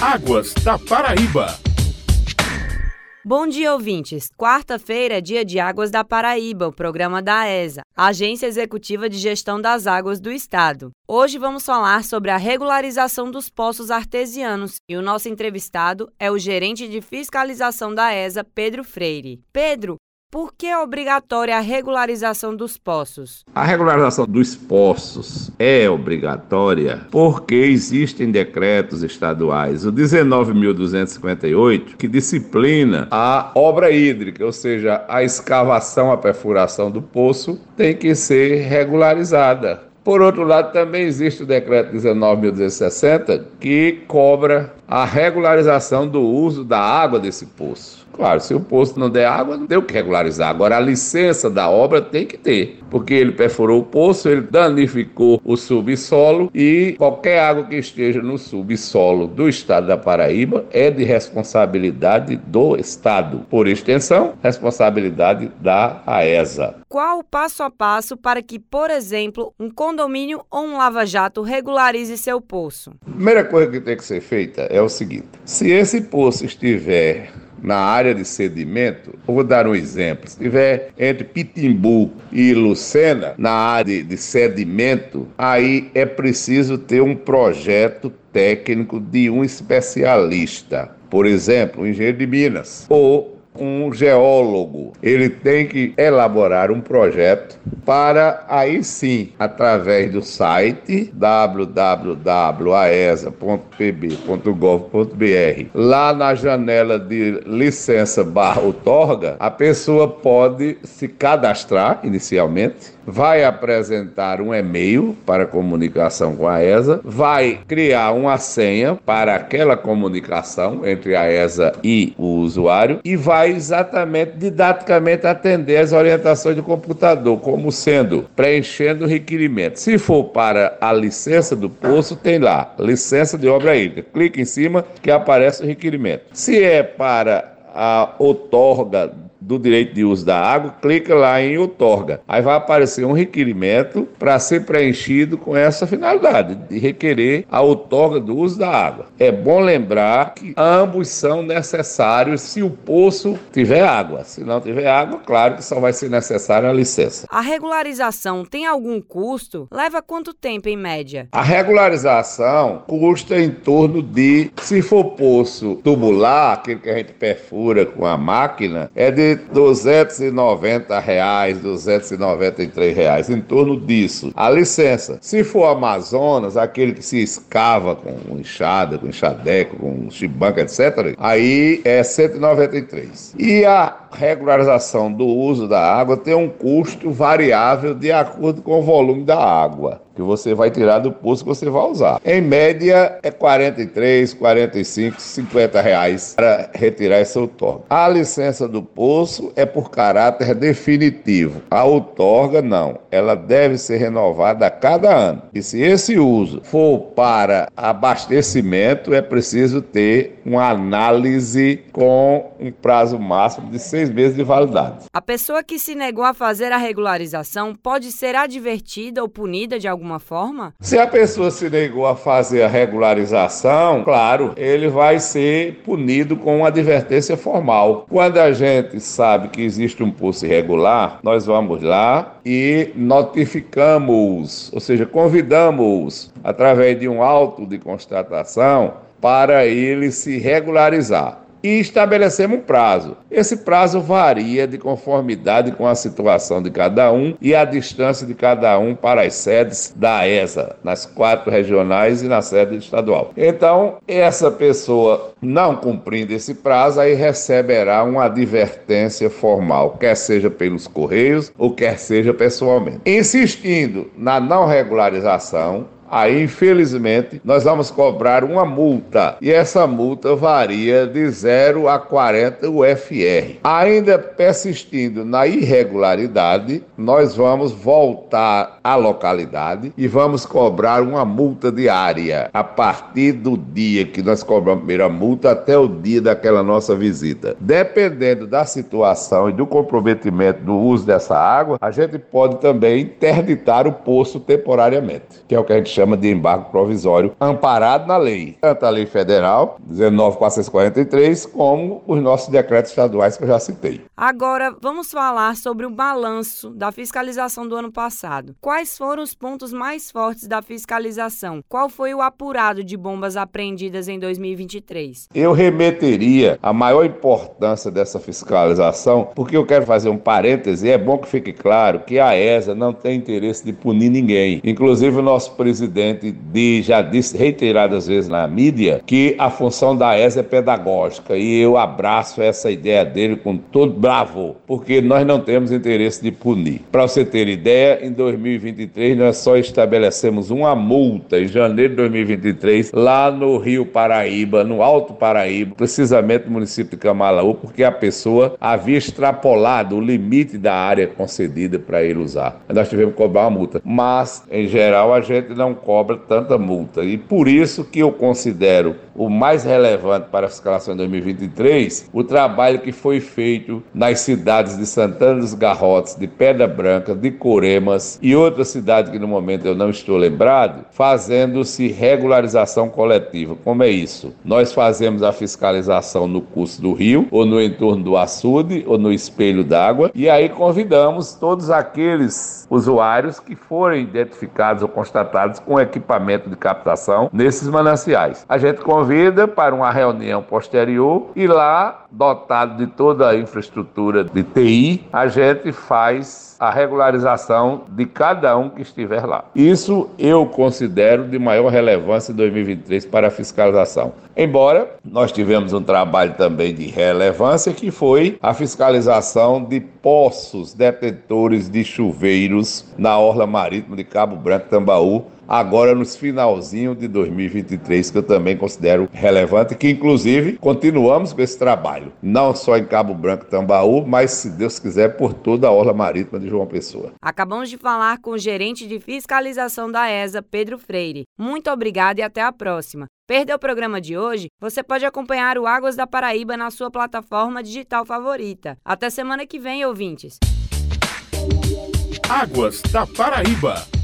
Águas da Paraíba. Bom dia, ouvintes. Quarta-feira é dia de Águas da Paraíba, o programa da AESA, Agência Executiva de Gestão das Águas do Estado. Hoje vamos falar sobre a regularização dos poços artesianos e o nosso entrevistado é o gerente de fiscalização da AESA, Pedro Freire. Pedro, por que é obrigatória a regularização dos poços? A regularização dos poços é obrigatória porque existem decretos estaduais, o 19.258, que disciplina a obra hídrica, ou seja, a escavação, a perfuração do poço tem que ser regularizada. Por outro lado, também existe o decreto 19.260 que cobra a regularização do uso da água desse poço. Claro, se o poço não der água, não tem o que regularizar. Agora, a licença da obra tem que ter, porque ele perfurou o poço, ele danificou o subsolo e qualquer água que esteja no subsolo do estado da Paraíba é de responsabilidade do estado. Por extensão, responsabilidade da AESA. Qual o passo a passo para que, por exemplo, um condomínio ou um lava-jato regularize seu poço? A primeira coisa que tem que ser feita é o seguinte: se esse poço estiver na área de sedimento, eu vou dar um exemplo. Se estiver entre Pitimbu e Lucena, na área de sedimento, aí é preciso ter um projeto técnico de um especialista. Por exemplo, um engenheiro de Minas ou um geólogo. Ele tem que elaborar um projeto para aí sim, através do site www.aesa.pb.gov.br, lá na janela de licença barra outorga, a pessoa pode se cadastrar inicialmente vai apresentar um e-mail para comunicação com a ESA, vai criar uma senha para aquela comunicação entre a ESA e o usuário e vai exatamente didaticamente atender as orientações do computador, como sendo preenchendo o requerimento. Se for para a licença do poço, tem lá, licença de obra hídrica. Clique em cima que aparece o requerimento. Se é para a outorga do direito de uso da água, clica lá em outorga. Aí vai aparecer um requerimento para ser preenchido com essa finalidade, de requerer a outorga do uso da água. É bom lembrar que ambos são necessários se o poço tiver água. Se não tiver água, claro que só vai ser necessária a licença. A regularização tem algum custo? Leva quanto tempo em média? A regularização custa em torno de, se for poço tubular, aquele que a gente perfura com a máquina, é de 290 reais, 293 reais, em torno disso. A licença, se for Amazonas, aquele que se escava com enxada, com enxadeco, com chibanca, etc., aí é 193. E a regularização do uso da água tem um custo variável de acordo com o volume da água que você vai tirar do poço que você vai usar. Em média, é 43, 45, 50 reais para retirar essa outorga. A licença do poço é por caráter definitivo. A outorga, não. Ela deve ser renovada a cada ano. E se esse uso for para abastecimento, é preciso ter uma análise com um prazo máximo de seis meses de validade. A pessoa que se negou a fazer a regularização pode ser advertida ou punida de alguma alguma forma? Se a pessoa se negou a fazer a regularização, claro, ele vai ser punido com uma advertência formal. Quando a gente sabe que existe um poço irregular, nós vamos lá e notificamos, ou seja, convidamos através de um auto de constatação para ele se regularizar e estabelecemos um prazo. Esse prazo varia de conformidade com a situação de cada um e a distância de cada um para as sedes da ESA, nas quatro regionais e na sede estadual. Então, essa pessoa não cumprindo esse prazo, aí receberá uma advertência formal, quer seja pelos correios ou quer seja pessoalmente. Insistindo na não regularização, Aí, infelizmente, nós vamos cobrar uma multa e essa multa varia de 0 a 40 UFR. Ainda persistindo na irregularidade, nós vamos voltar à localidade e vamos cobrar uma multa diária a partir do dia que nós cobramos a primeira multa até o dia daquela nossa visita. Dependendo da situação e do comprometimento do uso dessa água, a gente pode também interditar o poço temporariamente, que é o que a gente chama de embargo provisório, amparado na lei, tanto a lei federal, 19443, como os nossos decretos estaduais que eu já citei. Agora, vamos falar sobre o balanço da fiscalização do ano passado. Quais foram os pontos mais fortes da fiscalização? Qual foi o apurado de bombas apreendidas em 2023? Eu remeteria a maior importância dessa fiscalização, porque eu quero fazer um parêntese, é bom que fique claro que a ESA não tem interesse de punir ninguém. Inclusive, o nosso presidente de, já disse reiteradas vezes na mídia que a função da ESA é pedagógica, e eu abraço essa ideia dele com todo bravo, porque nós não temos interesse de punir. Para você ter ideia, em 2023 nós só estabelecemos uma multa em janeiro de 2023 lá no Rio Paraíba, no Alto Paraíba, precisamente no município de Camalaú, porque a pessoa havia extrapolado o limite da área concedida para ele usar. Nós tivemos que cobrar uma multa, mas em geral a gente não cobra tanta multa e por isso que eu considero o mais relevante para a fiscalização em 2023 o trabalho que foi feito nas cidades de Santana dos Garrotes, de Pedra Branca, de Coremas e outras cidades que no momento eu não estou lembrado, fazendo-se regularização coletiva. Como é isso? Nós fazemos a fiscalização no curso do rio, ou no entorno do açude, ou no espelho d'água, e aí convidamos todos aqueles usuários que forem identificados ou constatados com equipamento de captação nesses mananciais. A gente convida para uma reunião posterior e lá, dotado de toda a infraestrutura de TI, a gente faz a regularização de cada um que estiver lá. Isso eu considero de maior relevância em 2023 para a fiscalização. Embora nós tivemos um trabalho também de relevância que foi a fiscalização de poços detentores de chuveiros na orla marítima de Cabo Branco, Tambaú, agora nos finalzinho de 2023, que eu também considero relevante, que inclusive continuamos com esse trabalho, não só em Cabo Branco e Tambaú, mas se Deus quiser por toda a orla marítima de João Pessoa. Acabamos de falar com o gerente de fiscalização da ESA, Pedro Freire. Muito obrigado e até a próxima. Perdeu o programa de hoje? Você pode acompanhar o Águas da Paraíba na sua plataforma digital favorita. Até semana que vem, ouvintes. Águas da Paraíba.